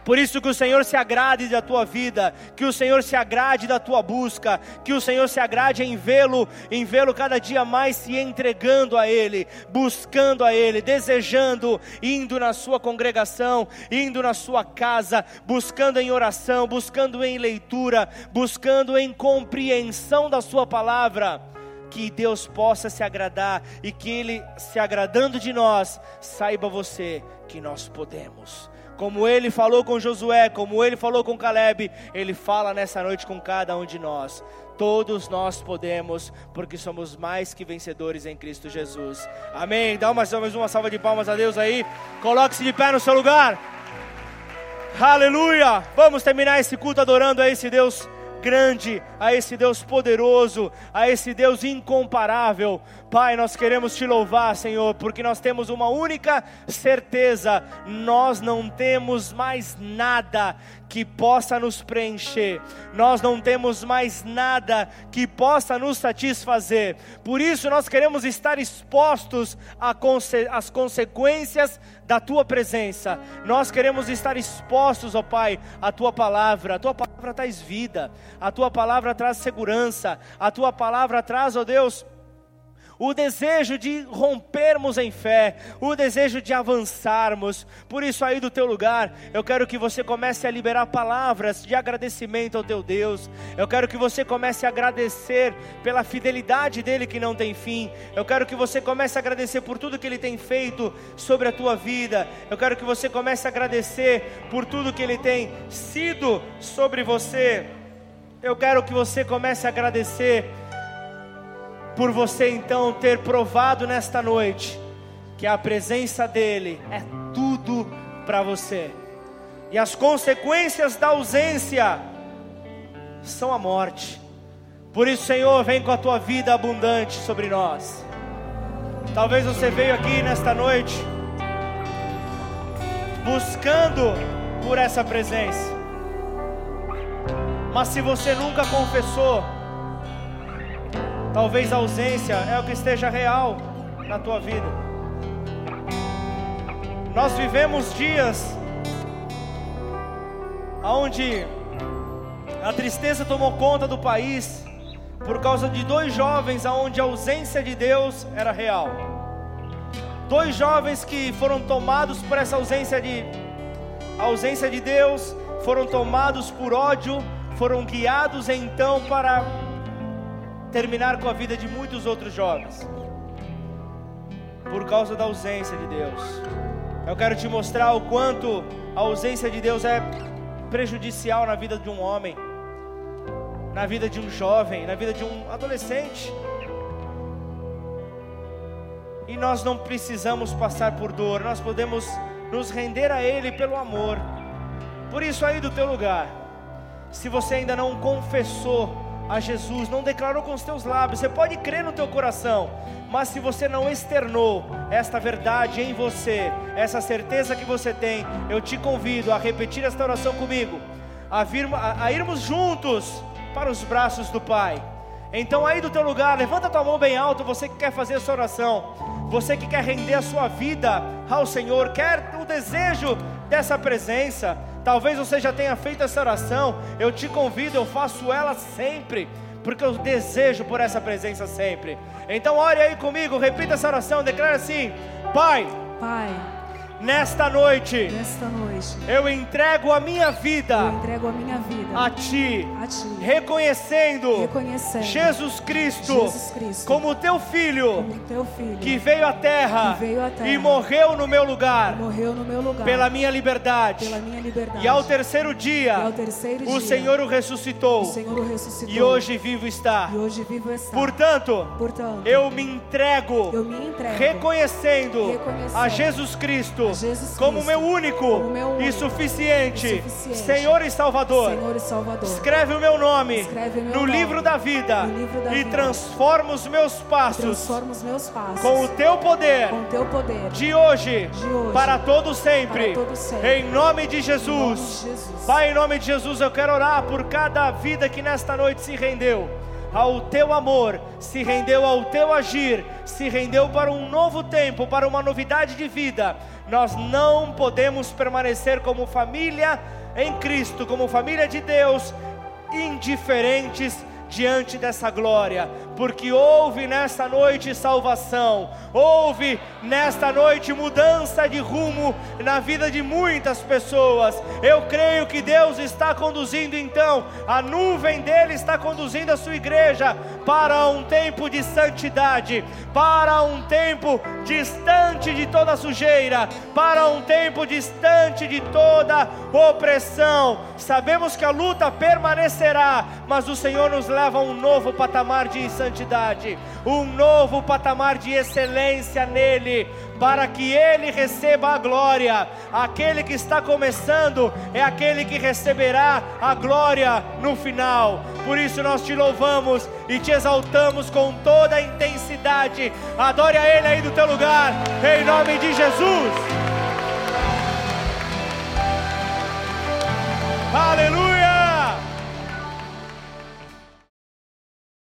Por isso que o Senhor se agrade da tua vida, que o Senhor se agrade da tua busca, que o Senhor se agrade em vê-lo, em vê-lo cada dia mais se entregando a Ele, buscando a Ele, desejando, indo na sua congregação, indo na sua casa, buscando em oração, buscando em leitura, buscando em compreensão da sua palavra. Que Deus possa se agradar e que Ele, se agradando de nós, saiba você que nós podemos como ele falou com Josué, como ele falou com Caleb, ele fala nessa noite com cada um de nós. Todos nós podemos, porque somos mais que vencedores em Cristo Jesus. Amém. Dá mais uma salva de palmas a Deus aí. Coloque-se de pé no seu lugar. Aleluia. Vamos terminar esse culto adorando a esse Deus grande, a esse Deus poderoso, a esse Deus incomparável. Pai, nós queremos te louvar, Senhor, porque nós temos uma única certeza: nós não temos mais nada que possa nos preencher, nós não temos mais nada que possa nos satisfazer, por isso nós queremos estar expostos às consequências da tua presença, nós queremos estar expostos, ó Pai, à tua palavra, a tua palavra traz vida, a tua palavra traz segurança, a tua palavra traz, ó Deus, o desejo de rompermos em fé, o desejo de avançarmos. Por isso, aí do teu lugar, eu quero que você comece a liberar palavras de agradecimento ao teu Deus. Eu quero que você comece a agradecer pela fidelidade dele que não tem fim. Eu quero que você comece a agradecer por tudo que ele tem feito sobre a tua vida. Eu quero que você comece a agradecer por tudo que ele tem sido sobre você. Eu quero que você comece a agradecer por você então ter provado nesta noite que a presença dEle é tudo para você, e as consequências da ausência são a morte. Por isso, Senhor, vem com a tua vida abundante sobre nós. Talvez você veio aqui nesta noite buscando por essa presença, mas se você nunca confessou, Talvez a ausência é o que esteja real na tua vida. Nós vivemos dias onde a tristeza tomou conta do país por causa de dois jovens onde a ausência de Deus era real. Dois jovens que foram tomados por essa ausência de ausência de Deus, foram tomados por ódio, foram guiados então para terminar com a vida de muitos outros jovens, por causa da ausência de Deus. Eu quero te mostrar o quanto a ausência de Deus é prejudicial na vida de um homem, na vida de um jovem, na vida de um adolescente. E nós não precisamos passar por dor, nós podemos nos render a Ele pelo amor. Por isso, aí do teu lugar, se você ainda não confessou a Jesus, não declarou com os teus lábios, você pode crer no teu coração, mas se você não externou esta verdade em você, essa certeza que você tem, eu te convido a repetir esta oração comigo, a, vir, a, a irmos juntos para os braços do Pai. Então aí do teu lugar, levanta tua mão bem alto, você que quer fazer essa oração, você que quer render a sua vida ao Senhor, quer o desejo dessa presença. Talvez você já tenha feito essa oração, eu te convido, eu faço ela sempre, porque eu desejo por essa presença sempre. Então ore aí comigo, repita essa oração, declara assim: Pai, Pai, nesta noite, nesta noite, eu entrego a minha vida a minha vida a Ti, a Ti, reconhecendo reconhecendo Jesus Cristo, Jesus Cristo como teu filho como teu filho que veio à terra, Que veio à terra e morreu no meu lugar no meu lugar pela minha liberdade. pela minha liberdade. E ao terceiro dia, ao terceiro o dia, Senhor o ressuscitou o Senhor o ressuscitou. e hoje vivo está. hoje vivo está. Portanto, Portanto, eu me entrego eu me entrego reconhecendo Reconhecendo a Jesus Cristo Jesus como Cristo meu único como meu e suficiente e suficiente Senhor e Salvador. Senhor e Salvador. Escreve o meu nome o meu no nome livro da vida no livro da e vida. transforma os meus passos os meus passos com o teu poder com o teu poder de hoje, De hoje, para todo sempre. para todo sempre. Em nome de Em Jesus. nome de Jesus. Pai, em nome de Jesus, eu quero orar por cada vida que nesta noite se rendeu ao teu amor, se rendeu ao teu agir, se rendeu para um novo tempo, para uma novidade de vida. Nós não podemos permanecer como família em Cristo, como família de Deus, indiferentes diante dessa glória, porque houve nesta noite salvação, houve nesta noite mudança de rumo na vida de muitas pessoas. Eu creio que Deus está conduzindo então, a nuvem dele está conduzindo a sua igreja para um tempo de santidade, para um tempo distante de toda sujeira, para um tempo distante de toda opressão. Sabemos que a luta permanecerá, mas o Senhor nos leva a um novo patamar de santidade, santidade, um novo patamar de excelência nele, para que ele receba a glória. Aquele que está começando é aquele que receberá a glória no final. Por isso nós te louvamos e te exaltamos com toda a intensidade. Adore a ele aí do teu lugar, em nome de Jesus. Aleluia.